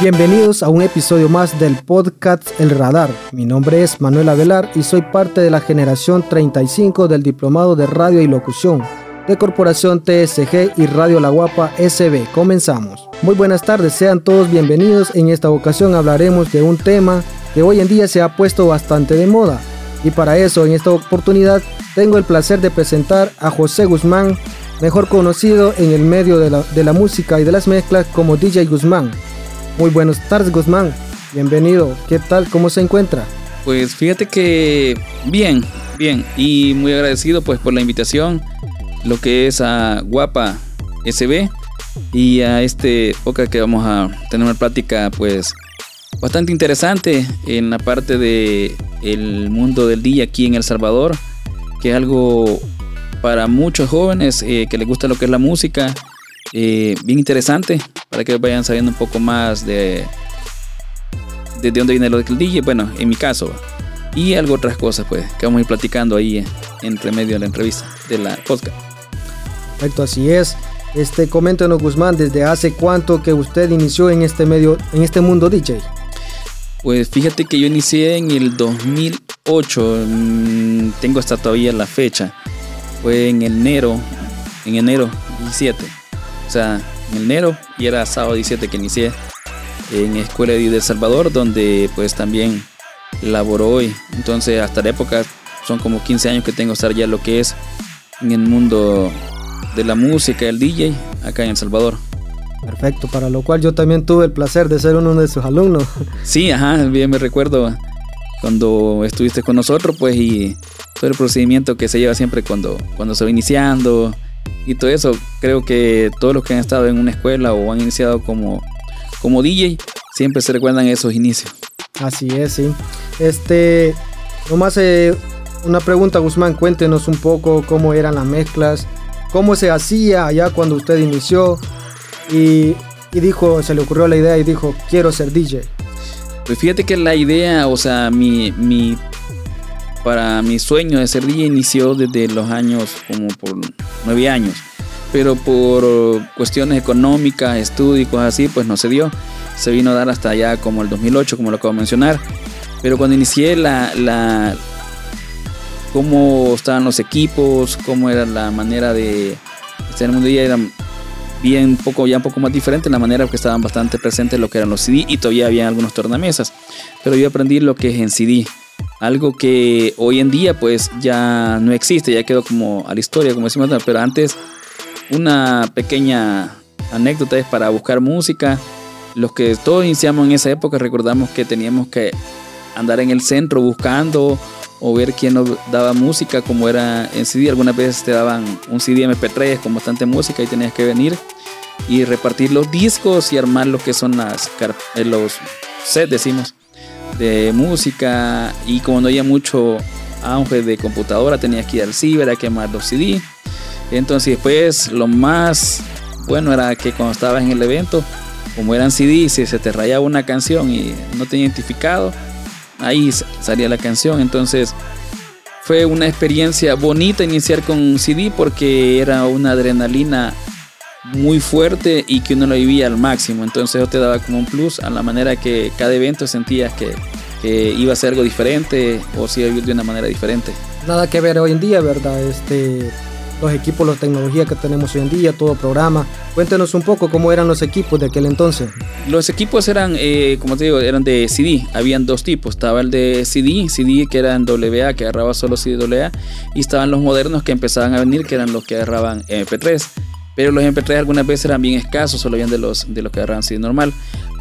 Bienvenidos a un episodio más del podcast El Radar. Mi nombre es Manuel Avelar y soy parte de la generación 35 del Diplomado de Radio y Locución de Corporación TSG y Radio La Guapa SB. Comenzamos. Muy buenas tardes, sean todos bienvenidos. En esta ocasión hablaremos de un tema que hoy en día se ha puesto bastante de moda. Y para eso, en esta oportunidad, tengo el placer de presentar a José Guzmán, mejor conocido en el medio de la, de la música y de las mezclas como DJ Guzmán. Muy buenas tardes, Guzmán. Bienvenido. ¿Qué tal? ¿Cómo se encuentra? Pues fíjate que bien, bien. Y muy agradecido pues por la invitación. Lo que es a Guapa SB. Y a este época que vamos a tener una plática pues bastante interesante en la parte de el mundo del día aquí en El Salvador. Que es algo para muchos jóvenes eh, que les gusta lo que es la música eh, bien interesante para que vayan sabiendo un poco más de, de, dónde viene lo del DJ. Bueno, en mi caso. Y algo otras cosas, pues, que vamos a ir platicando ahí entre medio de la entrevista de la podcast. Perfecto, así es. Este, coméntenos, Guzmán, ¿desde hace cuánto que usted inició en este medio, en este mundo DJ? Pues fíjate que yo inicié en el 2008, mm, tengo hasta todavía la fecha. Fue en enero, en enero 17 o sea, en enero y era sábado 17 que inicié en Escuela de El Salvador, donde pues también laboró hoy. Entonces, hasta la época son como 15 años que tengo estar ya lo que es en el mundo de la música, el DJ, acá en El Salvador. Perfecto, para lo cual yo también tuve el placer de ser uno de sus alumnos. Sí, ajá, bien me recuerdo cuando estuviste con nosotros, pues, y todo el procedimiento que se lleva siempre cuando, cuando se va iniciando, y todo eso. Creo que todos los que han estado en una escuela o han iniciado como, como DJ siempre se recuerdan esos inicios. Así es, sí. Este, nomás eh, una pregunta, Guzmán, cuéntenos un poco cómo eran las mezclas, cómo se hacía allá cuando usted inició y, y dijo, se le ocurrió la idea y dijo, quiero ser DJ. Pues fíjate que la idea, o sea, mi, mi para mi sueño de ser DJ inició desde los años como por nueve años, pero por cuestiones económicas, estudios y cosas así, pues no se dio. Se vino a dar hasta allá como el 2008, como lo acabo de mencionar. Pero cuando inicié la, la cómo estaban los equipos, cómo era la manera de estar en el mundo DJ era bien poco, ya un poco más diferente, la manera que estaban bastante presentes lo que eran los CD y todavía había algunos tornamesas. Pero yo aprendí lo que es en CD algo que hoy en día pues ya no existe, ya quedó como a la historia, como decimos, pero antes una pequeña anécdota es para buscar música. Los que todos iniciamos en esa época recordamos que teníamos que andar en el centro buscando o ver quién nos daba música, como era en CD. Algunas veces te daban un CD MP3 con bastante música y tenías que venir y repartir los discos y armar lo que son las, eh, los sets, decimos de música y como no había mucho auge de computadora tenías que ir al ciber a quemar los CD. Entonces después lo más bueno era que cuando estabas en el evento, como eran CD, si se te rayaba una canción y no te identificado, ahí salía la canción. Entonces fue una experiencia bonita iniciar con CD porque era una adrenalina muy fuerte y que uno lo vivía al máximo. Entonces eso te daba como un plus a la manera que cada evento sentías que, iba a ser algo diferente o si iba a vivir de una manera diferente. Nada que ver hoy en día, ¿verdad? Este, los equipos, la tecnología que tenemos hoy en día, todo programa. Cuéntenos un poco cómo eran los equipos de aquel entonces. Los equipos eran, eh, como te digo, eran de CD. Habían dos tipos. Estaba el de CD, CD que era en WA, que agarraba solo CD. Y estaban los modernos que empezaban a venir, que eran los que agarraban MP3. Pero los MP3 algunas veces eran bien escasos, solo habían de los, de los que agarraban CD normal.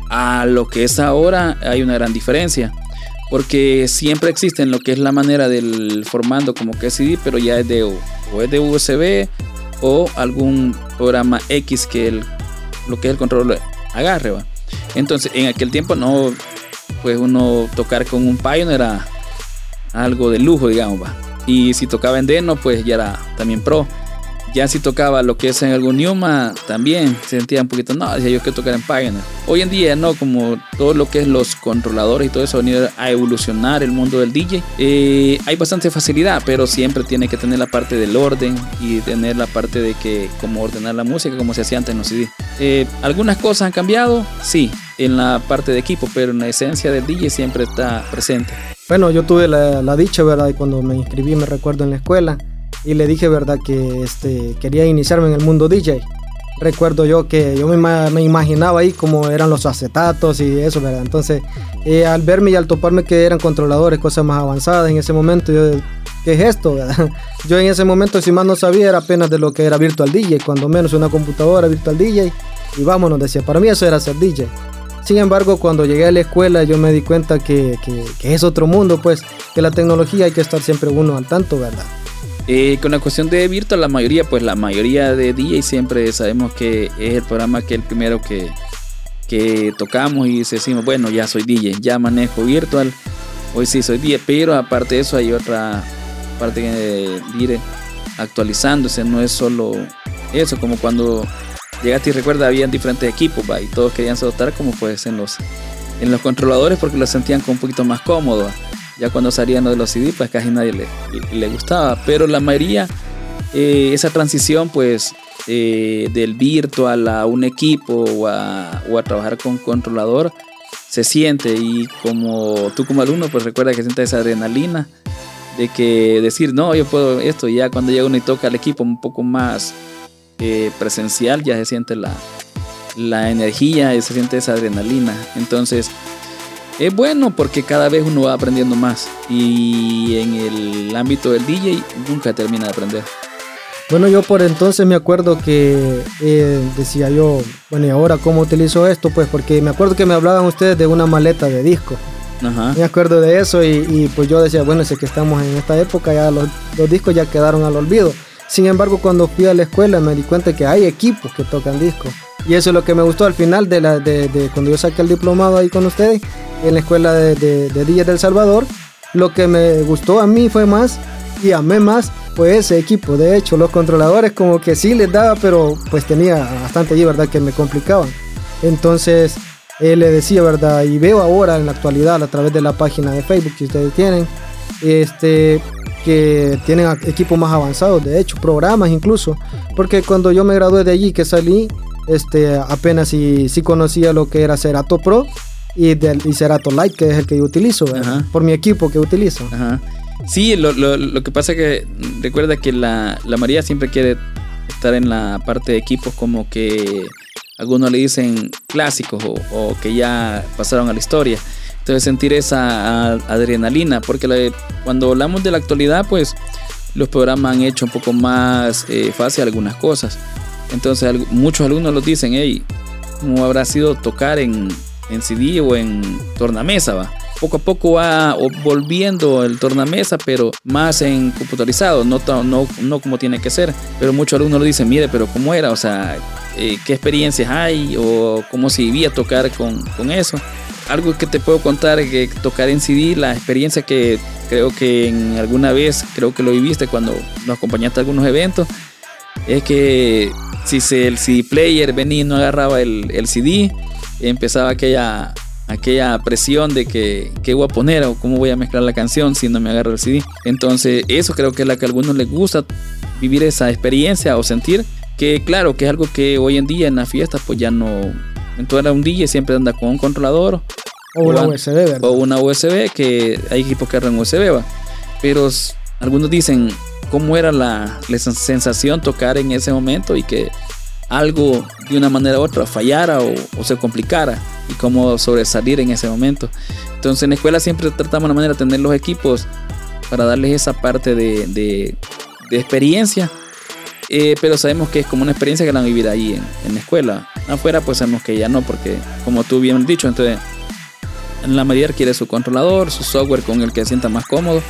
A lo que es ahora hay una gran diferencia. Porque siempre existen lo que es la manera del formando como que es CD, pero ya es de, o es de USB o algún programa X que el, lo que es el control agarre. Entonces en aquel tiempo no, pues uno tocar con un Pioneer era algo de lujo, digamos, va. Y si tocaba en Deno, pues ya era también pro. Ya si tocaba lo que es en algún Newma, también se sentía un poquito, no, decía yo que tocar en Pioneer. Hoy en día, no, como todo lo que es los controladores y todo eso ha venido a evolucionar el mundo del DJ, eh, hay bastante facilidad, pero siempre tiene que tener la parte del orden y tener la parte de que, como ordenar la música, como se hacía antes en los CD. Eh, algunas cosas han cambiado, sí, en la parte de equipo, pero en la esencia del DJ siempre está presente. Bueno, yo tuve la, la dicha, ¿verdad? Y cuando me inscribí, me recuerdo en la escuela, y le dije, ¿verdad? Que este, quería iniciarme en el mundo DJ. Recuerdo yo que yo me, me imaginaba ahí cómo eran los acetatos y eso, ¿verdad? Entonces, eh, al verme y al toparme que eran controladores, cosas más avanzadas en ese momento, yo, ¿qué es esto? ¿verdad? Yo en ese momento, si más no sabía, era apenas de lo que era Virtual DJ, cuando menos una computadora Virtual DJ, y vámonos, decía, para mí eso era ser DJ. Sin embargo, cuando llegué a la escuela yo me di cuenta que, que, que es otro mundo, pues que la tecnología hay que estar siempre uno al tanto, ¿verdad? Eh, con la cuestión de Virtual, la mayoría, pues la mayoría de DJ siempre sabemos que es el programa que el primero que, que tocamos y decimos, bueno, ya soy DJ, ya manejo Virtual, hoy sí soy DJ, pero aparte de eso hay otra parte que diré actualizándose, no es solo eso, como cuando llegaste y recuerda, habían diferentes equipos, y todos querían saltar como pues en los, en los controladores porque los sentían como un poquito más cómodos. Ya cuando salían de los CD, pues casi nadie le, le gustaba. Pero la mayoría, eh, esa transición, pues, eh, del virtual a un equipo o a, o a, trabajar con controlador, se siente. Y como tú como alumno, pues recuerda que sientes esa adrenalina de que decir, no, yo puedo esto. Y ya cuando llega uno y toca al equipo un poco más eh, presencial, ya se siente la, la energía, se siente esa adrenalina. Entonces, es bueno porque cada vez uno va aprendiendo más y en el ámbito del DJ nunca termina de aprender. Bueno, yo por entonces me acuerdo que eh, decía yo, bueno, ¿y ahora cómo utilizo esto? Pues porque me acuerdo que me hablaban ustedes de una maleta de disco. Ajá. Me acuerdo de eso y, y, pues yo decía, bueno, sé que estamos en esta época, ya los, los discos ya quedaron al olvido. Sin embargo, cuando fui a la escuela me di cuenta que hay equipos que tocan discos. Y eso es lo que me gustó al final de, la, de, de cuando yo saqué el diplomado ahí con ustedes, en la escuela de, de, de DJ del Salvador. Lo que me gustó a mí fue más y amé más fue ese equipo. De hecho, los controladores como que sí les daba, pero pues tenía bastante allí, ¿verdad? Que me complicaban. Entonces, él le decía, ¿verdad? Y veo ahora en la actualidad a través de la página de Facebook que ustedes tienen, este, que tienen equipos más avanzados, de hecho, programas incluso. Porque cuando yo me gradué de allí, que salí, este, apenas sí, sí conocía lo que era Cerato Pro y, del, y Cerato Lite, que es el que yo utilizo, por mi equipo que utilizo. Ajá. Sí, lo, lo, lo, que pasa es que recuerda que la, la, María siempre quiere estar en la parte de equipos como que algunos le dicen clásicos o, o que ya pasaron a la historia. Entonces sentir esa adrenalina, porque la, cuando hablamos de la actualidad, pues los programas han hecho un poco más eh, fácil algunas cosas. Entonces muchos alumnos los dicen, hey, ¿cómo habrá sido tocar en, en CD o en tornamesa? Va? Poco a poco va volviendo el tornamesa, pero más en computarizado, no, no, no como tiene que ser. Pero muchos alumnos lo dicen, mire, pero ¿cómo era? O sea, eh, ¿qué experiencias hay? ¿O cómo se vivía tocar con, con eso? Algo que te puedo contar que tocar en CD, la experiencia que creo que en alguna vez, creo que lo viviste cuando nos acompañaste a algunos eventos, es que si se, el CD player venía y no agarraba el, el CD, empezaba aquella, aquella presión de que qué voy a poner o cómo voy a mezclar la canción si no me agarra el CD. Entonces eso creo que es la que a algunos les gusta vivir esa experiencia o sentir que claro que es algo que hoy en día en las fiestas pues ya no entonces un DJ siempre anda con un controlador o una USB ¿verdad? o una USB que hay equipos que agarran USB va pero algunos dicen cómo era la, la sensación tocar en ese momento y que algo de una manera u otra fallara o, o, se complicara y cómo sobresalir en ese momento. Entonces en la escuela siempre tratamos la manera de tener los equipos para darles esa parte de, de, de experiencia, eh, pero sabemos que es como una experiencia que la van a vivir ahí en, en, la escuela. Afuera pues sabemos que ya no, porque como tú bien has dicho, entonces en la medida quiere su controlador, su software con el que se sienta más cómodo.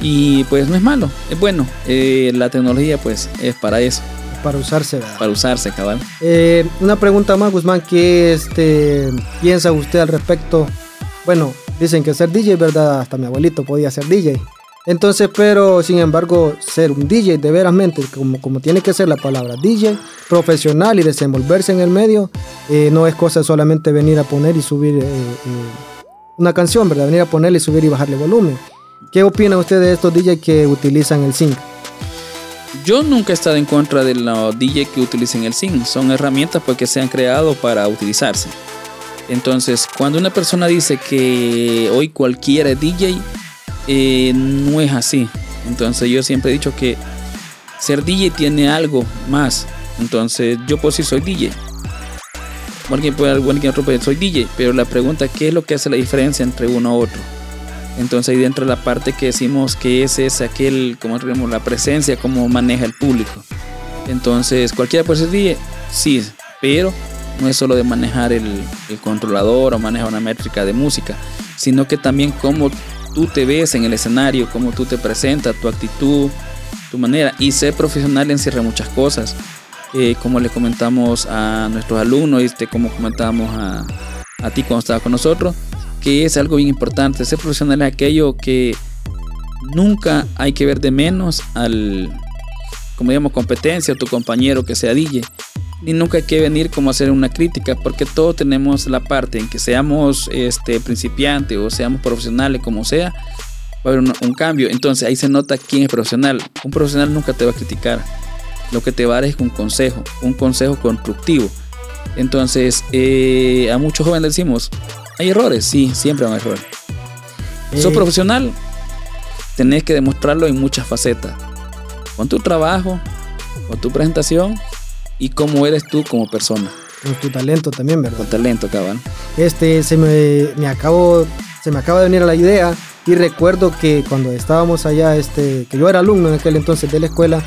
Y pues no es malo, es bueno. Eh, la tecnología pues es para eso para usarse. ¿verdad? Para usarse, cabal. Eh, una pregunta más, Guzmán, ¿qué este, piensa usted al respecto? Bueno, dicen que ser DJ, ¿verdad? Hasta mi abuelito podía ser DJ. Entonces, pero sin embargo, ser un DJ de veramente, como, como tiene que ser la palabra DJ, profesional y desenvolverse en el medio, eh, no es cosa solamente venir a poner y subir eh, eh, una canción, ¿verdad? Venir a ponerle y subir y bajarle volumen. ¿Qué opina usted de estos DJ que utilizan el sync? Yo nunca he estado en contra de los DJ que utilicen el sync. Son herramientas pues, se han creado para utilizarse. Entonces, cuando una persona dice que hoy cualquiera es DJ, eh, no es así. Entonces yo siempre he dicho que ser DJ tiene algo más. Entonces yo por sí soy DJ. Alguien puede, alguien otro puede, soy DJ. Pero la pregunta, ¿qué es lo que hace la diferencia entre uno a otro? Entonces ahí dentro de la parte que decimos que ese es aquel, como digamos, la presencia, cómo maneja el público. Entonces cualquiera puede ser sí, pero no es solo de manejar el, el controlador o manejar una métrica de música, sino que también cómo tú te ves en el escenario, cómo tú te presentas, tu actitud, tu manera. Y ser profesional encierra muchas cosas. Eh, como le comentamos a nuestros alumnos, este, como comentábamos a, a ti cuando estabas con nosotros, que es algo bien importante. Ser profesional es aquello que nunca hay que ver de menos al, como digamos, competencia o tu compañero que sea DJ ni nunca hay que venir como a hacer una crítica, porque todos tenemos la parte en que seamos este, principiantes o seamos profesionales, como sea, va a haber un, cambio. Entonces ahí se nota quién es profesional. Un profesional nunca te va a criticar. Lo que te va a dar es un consejo, un consejo constructivo. Entonces, eh, a muchos jóvenes decimos, hay errores, sí, siempre hay errores. Eh. Sos profesional, tenés que demostrarlo en muchas facetas. Con tu trabajo, con tu presentación y cómo eres tú como persona. Con tu talento también, ¿verdad? Con talento, cabrón. Este, se me, me acabo, se me acaba de venir a la idea y recuerdo que cuando estábamos allá, este, que yo era alumno en aquel entonces de la escuela,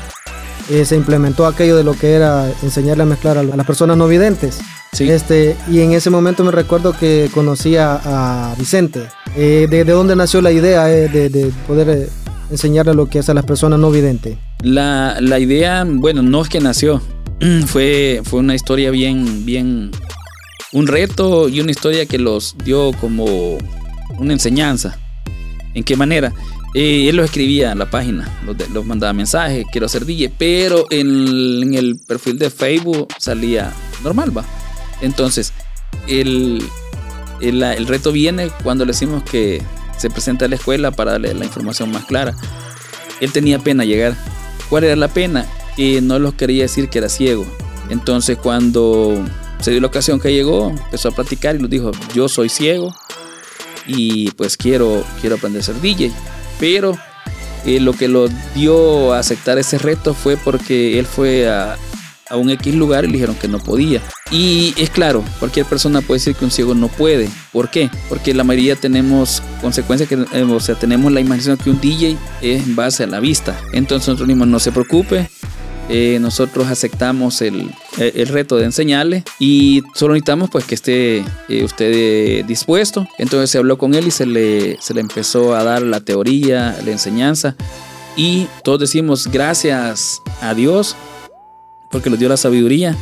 eh, se implementó aquello de lo que era enseñarle a mezclar a, las personas no videntes. Sí. Este, y en ese momento me recuerdo que conocí a, Vicente. Eh, de, de, dónde nació la idea eh, de, de, poder enseñarle lo que hace a las personas no videntes? La, la idea, bueno, no es que nació, fue, fue una historia bien, bien, un reto y una historia que los dio como una enseñanza. ¿En qué manera? Eh, él lo escribía en la página, los, mandaba mensajes, quiero ser DJ, pero en, el perfil de Facebook salía normal, va. Entonces, el, el, reto viene cuando le decimos que se presenta a la escuela para darle la información más clara. Él tenía pena llegar. ¿Cuál era la pena? y no los quería decir que era ciego. Entonces cuando se dio la ocasión que llegó, empezó a platicar y nos dijo, yo soy ciego y pues quiero, quiero aprender a ser DJ. Pero eh, lo que lo dio a aceptar ese reto fue porque él fue a, a un X lugar y le dijeron que no podía. Y es claro, cualquier persona puede decir que un ciego no puede. ¿Por qué? Porque la mayoría tenemos consecuencias que, eh, o sea, tenemos la imaginación que un DJ es en base a la vista. Entonces nosotros mismos no se preocupe, eh, nosotros aceptamos el, el, reto de enseñarle y solo necesitamos pues que esté eh, usted dispuesto. Entonces se habló con él y se le, se le empezó a dar la teoría, la enseñanza y todos decimos gracias a Dios porque nos dio la sabiduría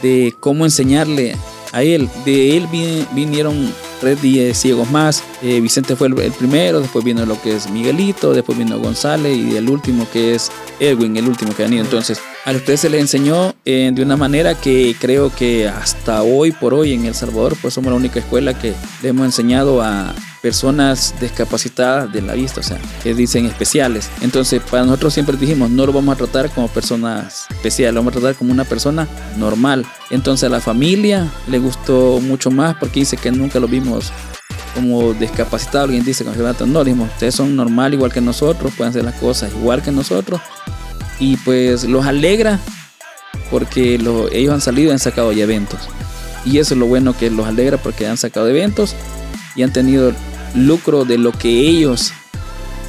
de cómo enseñarle a él. De él vinieron tres días ciegos más. Eh, Vicente fue el, primero, después vino lo que es Miguelito, después vino González y el último que es Edwin, el último que ha venido. Entonces, a usted se le enseñó eh, de una manera que creo que hasta hoy por hoy en El Salvador, pues somos la única escuela que le hemos enseñado a personas discapacitadas de la vista, o sea, que dicen especiales. Entonces, para nosotros siempre dijimos, no lo vamos a tratar como personas especiales, lo vamos a tratar como una persona normal. Entonces, a la familia le gustó mucho más porque dice que nunca lo vimos como discapacitado. Alguien dice, no, dijimos, ustedes son normal igual que nosotros, pueden hacer las cosas igual que nosotros. Y pues los alegra porque ellos han salido y han sacado ya eventos. Y eso es lo bueno que los alegra porque han sacado eventos y han tenido lucro de lo que ellos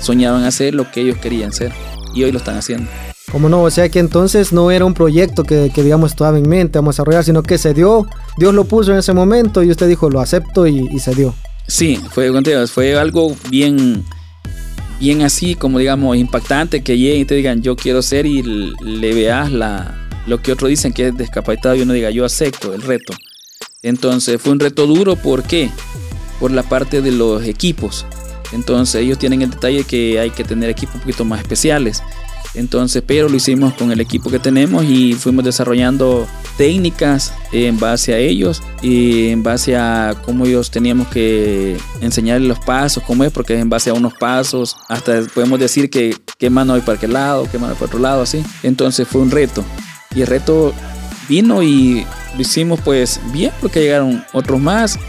soñaban hacer, lo que ellos querían ser. Y hoy lo están haciendo. Como no, o sea que entonces no era un proyecto que, que, digamos estaba en mente, vamos a desarrollar, sino que se dio, Dios lo puso en ese momento y usted dijo, lo acepto y, se dio. Sí, fue, fue algo bien, bien así, como digamos, impactante, que lleguen y te digan, yo quiero ser y le veas la, lo que otros dicen que es discapacitado y uno diga, yo acepto el reto. Entonces fue un reto duro, ¿por qué? Por la parte de los equipos. Entonces ellos tienen el detalle que hay que tener equipos un poquito más especiales. Entonces, pero lo hicimos con el equipo que tenemos y fuimos desarrollando técnicas en base a ellos y en base a cómo ellos teníamos que enseñarles los pasos, cómo es, porque es en base a unos pasos, hasta podemos decir que qué mano hay para qué lado, qué mano para otro lado, así. Entonces fue un reto. Y el reto vino y lo hicimos pues bien porque llegaron otros más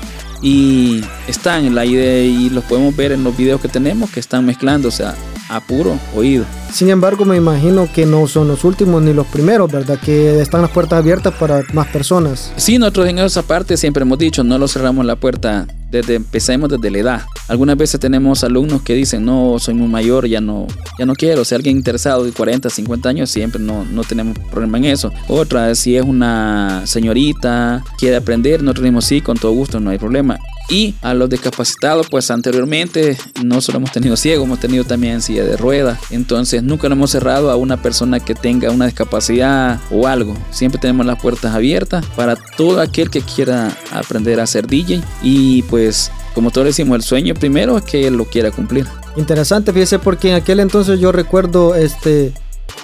y están en la idea y los podemos ver en los videos que tenemos que están mezclando, o sea, a puro oído. Sin embargo, me imagino que no son los últimos ni los primeros, ¿verdad? Que están las puertas abiertas para más personas. Sí, nosotros en esa parte siempre hemos dicho, no lo cerramos la puerta desde empecemos desde la edad. Algunas veces tenemos alumnos que dicen, no, soy muy mayor, ya no, ya no quiero. Si alguien interesado de 40, 50 años, siempre no, no tenemos problema en eso. Otra, si es una señorita, quiere aprender, nosotros decimos sí, con todo gusto, no hay problema. Y a los discapacitados, pues anteriormente no solo hemos tenido ciegos, hemos tenido también silla de ruedas. Entonces nunca lo hemos cerrado a una persona que tenga una discapacidad o algo. Siempre tenemos las puertas abiertas para todo aquel que quiera aprender a ser DJ. Y pues como todos decimos, el sueño primero es que él lo quiera cumplir. Interesante, fíjese, porque en aquel entonces yo recuerdo este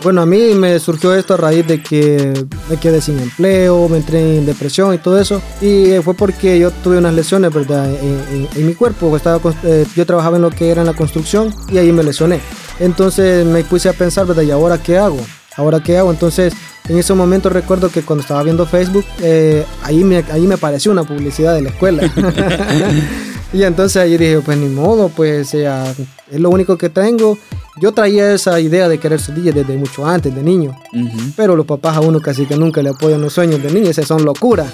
bueno, a mí me surgió esto a raíz de que me quedé sin empleo, me entré en depresión y todo eso. Y fue porque yo tuve unas lesiones, ¿verdad? En, mi cuerpo. Estaba, eh, yo trabajaba en lo que era en la construcción y ahí me lesioné. Entonces me puse a pensar, ¿verdad? ¿Y ahora qué hago? ¿Ahora qué hago? Entonces en ese momento recuerdo que cuando estaba viendo Facebook, eh, ahí, me, ahí me apareció una publicidad de la escuela. y entonces ahí dije, pues ni modo, pues es lo único que tengo yo traía esa idea de querer ser DJ desde mucho antes, de niño. Pero los papás a uno casi que nunca le apoyan los sueños de niño, esas son locuras.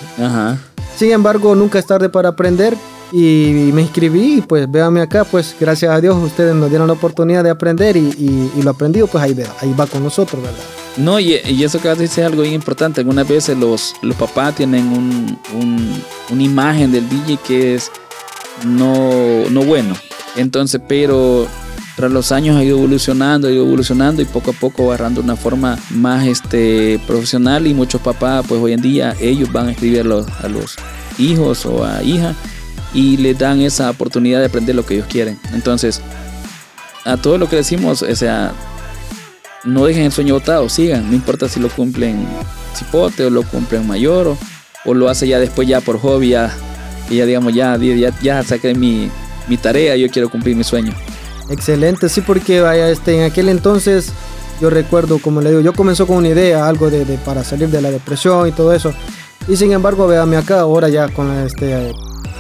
Sin embargo, nunca es tarde para aprender y me inscribí y pues véame acá, pues gracias a Dios ustedes nos dieron la oportunidad de aprender y, lo aprendido pues ahí, ahí va con nosotros, ¿verdad? No, y, eso que decir es algo bien importante. Algunas veces los, los papás tienen un, una imagen del DJ que es no, no bueno. Entonces, pero tras los años ha ido evolucionando, ha ido evolucionando y poco a poco agarrando una forma más este, profesional y muchos papás pues hoy en día ellos van a escribir a los, hijos o a hijas y les dan esa oportunidad de aprender lo que ellos quieren. Entonces, a todo lo que decimos, o sea, no dejen el sueño botado, sigan, no importa si lo cumplen cipote o lo cumplen mayor o, lo hace ya después ya por hobby, ya, ya digamos, ya, ya, ya saqué mi, mi tarea, yo quiero cumplir mi sueño. Excelente, sí, porque vaya, este, en aquel entonces yo recuerdo, como le digo, yo comenzó con una idea, algo de, para salir de la depresión y todo eso. Y sin embargo, véame acá, ahora ya con este,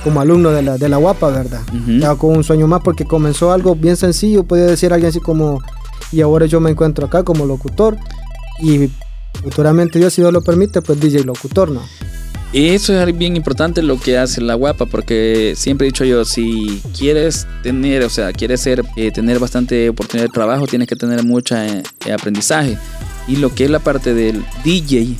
como alumno de la, de la guapa, ¿verdad? Ya con un sueño más porque comenzó algo bien sencillo, podría decir alguien así como, y ahora yo me encuentro acá como locutor y futuramente Dios, si Dios lo permite, pues DJ locutor, ¿no? Eso es bien importante lo que hace la guapa, porque siempre he dicho yo, si quieres tener, o sea, quieres ser, eh, tener bastante oportunidad de trabajo, tienes que tener mucho eh, aprendizaje. Y lo que es la parte del DJ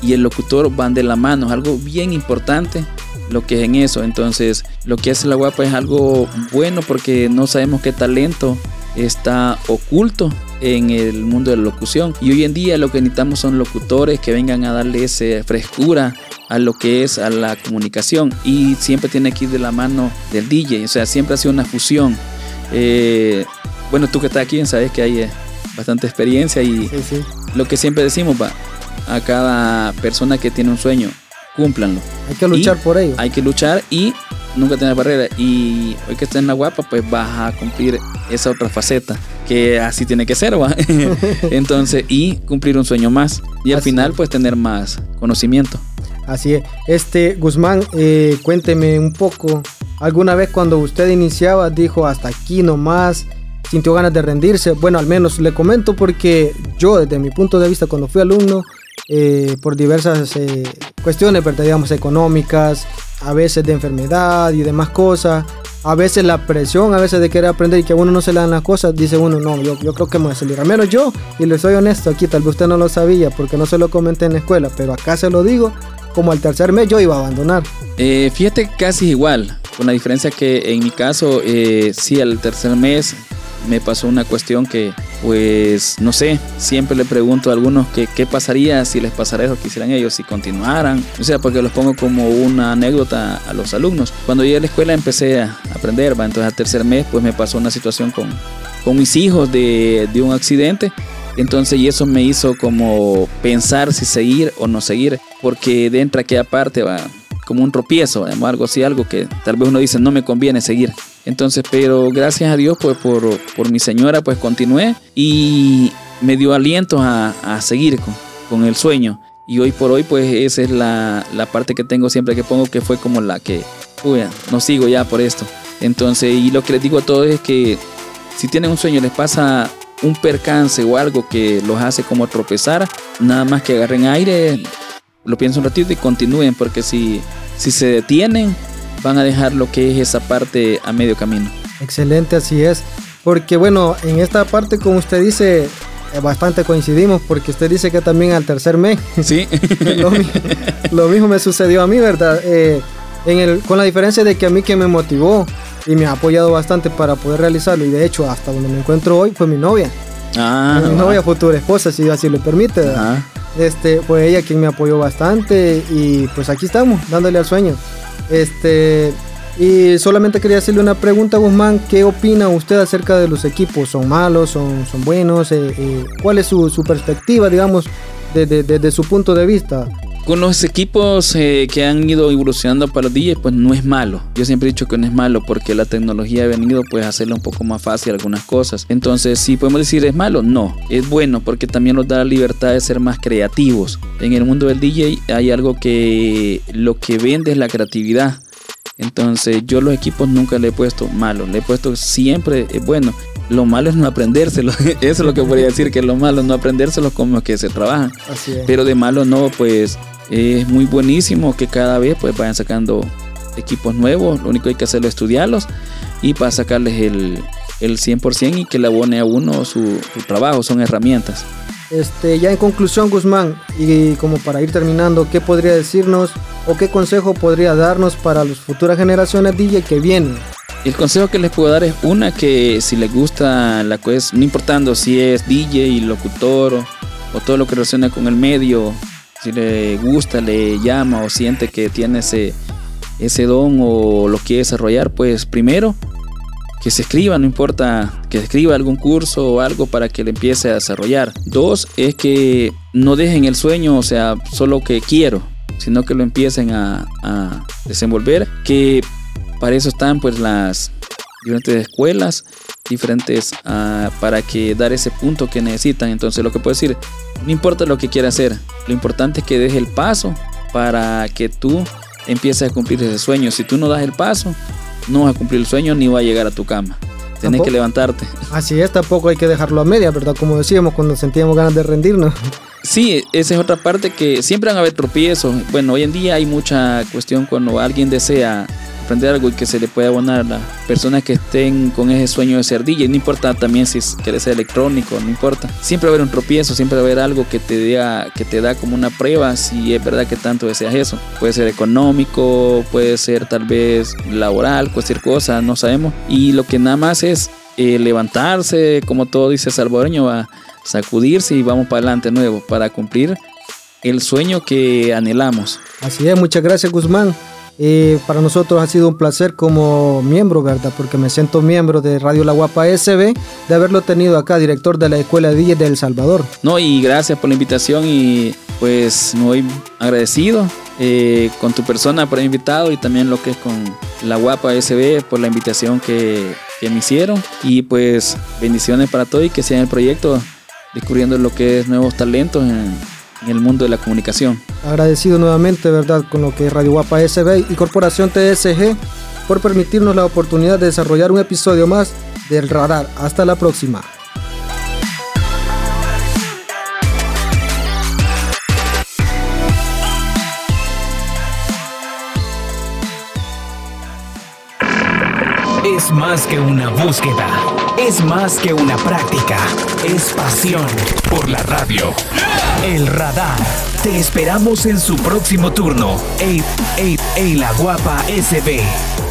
y el locutor van de la mano, es algo bien importante lo que es en eso. Entonces, lo que hace la guapa es algo bueno porque no sabemos qué talento está oculto en el mundo de la locución. Y hoy en día lo que necesitamos son locutores que vengan a darle esa frescura a lo que es a la comunicación. Y siempre tiene que ir de la mano del DJ. O sea, siempre ha sido una fusión. Eh, bueno, tú que estás aquí sabes que hay eh, bastante experiencia y lo que siempre decimos va a cada persona que tiene un sueño, cúmplanlo. Hay que luchar por ello. Hay que luchar y nunca tener barrera. Y hoy que estás en la guapa, pues vas a cumplir esa otra faceta, que así tiene que ser, ¿va? Entonces, y cumplir un sueño más. Y al final, pues tener más conocimiento. Así es. Este, Guzmán, eh, cuénteme un poco. ¿Alguna vez cuando usted iniciaba dijo hasta aquí nomás? ¿Sintió ganas de rendirse? Bueno, al menos le comento porque yo, desde mi punto de vista, cuando fui alumno, eh, por diversas eh, cuestiones, digamos, económicas, a veces de enfermedad y demás cosas, a veces la presión, a veces de querer aprender y que a uno no se le dan las cosas, dice uno, no, yo, yo creo que me voy a salir. Al menos yo, y le soy honesto aquí, tal vez usted no lo sabía porque no se lo comenté en la escuela, pero acá se lo digo, como al tercer mes yo iba a abandonar. Eh, fíjate casi igual, con la diferencia que en mi caso, eh, sí, al tercer mes me pasó una cuestión que, pues, no sé, siempre le pregunto a algunos que qué pasaría si les pasara eso que hicieran ellos, si continuaran. O sea, porque los pongo como una anécdota a los alumnos. Cuando llegué a la escuela empecé a aprender, ¿va? entonces al tercer mes, pues me pasó una situación con, con mis hijos de, de un accidente. Entonces, y eso me hizo como pensar si seguir o no seguir, porque dentro de aquella parte va como un tropiezo, algo así, algo que tal vez uno dice no me conviene seguir. Entonces, pero gracias a Dios, pues por, por mi señora, pues continué y me dio aliento a, a seguir con, con, el sueño. Y hoy por hoy, pues esa es la, la, parte que tengo siempre que pongo, que fue como la que, uy, no sigo ya por esto. Entonces, y lo que les digo a todos es que si tienen un sueño, les pasa un percance o algo que los hace como tropezar, nada más que agarren aire, lo piensen un ratito y continúen, porque si, si se detienen, van a dejar lo que es esa parte a medio camino. Excelente, así es. Porque bueno, en esta parte, como usted dice, eh, bastante coincidimos, porque usted dice que también al tercer mes. Sí. lo, lo, mismo me sucedió a mí, ¿verdad? Eh, en el, con la diferencia de que a mí que me motivó y me ha apoyado bastante para poder realizarlo, y de hecho hasta donde me encuentro hoy fue mi novia. Ah, mi novia, futura esposa, si así lo permite. Este, fue ella quien me apoyó bastante y pues aquí estamos, dándole al sueño. Este, y solamente quería hacerle una pregunta, Guzmán. ¿Qué opina usted acerca de los equipos? ¿Son malos? ¿Son, son buenos? Eh, eh, ¿Cuál es su, su perspectiva, digamos, desde de, de su punto de vista? Con los equipos eh, que han ido evolucionando para los DJs, pues no es malo. Yo siempre he dicho que no es malo porque la tecnología ha venido pues a hacerle un poco más fácil algunas cosas. Entonces, si podemos decir es malo, no. Es bueno porque también nos da la libertad de ser más creativos. En el mundo del DJ hay algo que lo que vende es la creatividad. Entonces yo los equipos nunca le he puesto malo, le he puesto siempre eh, bueno. Lo malo es no aprendérselo. Eso es lo que podría decir, que lo malo es no aprendérselo como que se trabajan. Pero de malo no, pues es muy buenísimo que cada vez pues vayan sacando equipos nuevos. Lo único que hay que hacerlo es estudiarlos y para sacarles el, el 100% y que le abone a uno su, su trabajo. Son herramientas. Este, ya en conclusión, Guzmán, y como para ir terminando, ¿qué podría decirnos o qué consejo podría darnos para las futuras generaciones DJ que vienen? El consejo que les puedo dar es una que si les gusta la cosa, no importando si es DJ, locutor o, o todo lo que relaciona con el medio, si le gusta, le llama o siente que tiene ese, ese don o lo quiere desarrollar, pues primero que se escriba, no importa que escriba algún curso o algo para que le empiece a desarrollar. Dos es que no dejen el sueño, o sea, solo que quiero, sino que lo empiecen a, a desenvolver, que para eso están pues las diferentes escuelas diferentes uh, para que dar ese punto que necesitan. Entonces lo que puedo decir, no importa lo que quiera hacer, lo importante es que deje el paso para que tú empieces a cumplir ese sueño. Si tú no das el paso, no vas a cumplir el sueño ni va a llegar a tu cama. Tienes que levantarte. Así es, tampoco hay que dejarlo a media, ¿verdad? Como decíamos cuando sentíamos ganas de rendirnos. Sí, esa es otra parte que siempre van a haber tropiezos. Bueno, hoy en día hay mucha cuestión cuando alguien desea aprender algo y que se le pueda abonar a las personas que estén con ese sueño de ser DJ. No importa también si es, quiere ser electrónico, no importa. Siempre va a haber un tropiezo, siempre va a haber algo que te, da, que te da como una prueba si es verdad que tanto deseas eso. Puede ser económico, puede ser tal vez laboral, cualquier cosa, no sabemos. Y lo que nada más es eh, levantarse, como todo dice salvadoreño, va a sacudirse y vamos para adelante nuevo para cumplir el sueño que anhelamos. Así es, muchas gracias Guzmán. Para nosotros ha sido un placer como miembro, ¿verdad? Porque me siento miembro de Radio La Guapa SB, de haberlo tenido acá, director de la Escuela de DJ de El Salvador. No, y gracias por la invitación y pues muy agradecido eh, con tu persona por el invitado y también lo que es con La Guapa SB por la invitación que, me hicieron. Y pues bendiciones para todos y que sea el proyecto descubriendo lo que es nuevos talentos en, en el mundo de la comunicación. Agradecido nuevamente, ¿verdad?, con lo que es Radio Guapa SB y Corporación TSG por permitirnos la oportunidad de desarrollar un episodio más del Radar. Hasta la próxima. Es más que una búsqueda, es más que una práctica, es pasión por la radio. El radar. Te esperamos en su próximo turno. Ey, ey, ey, la guapa SB.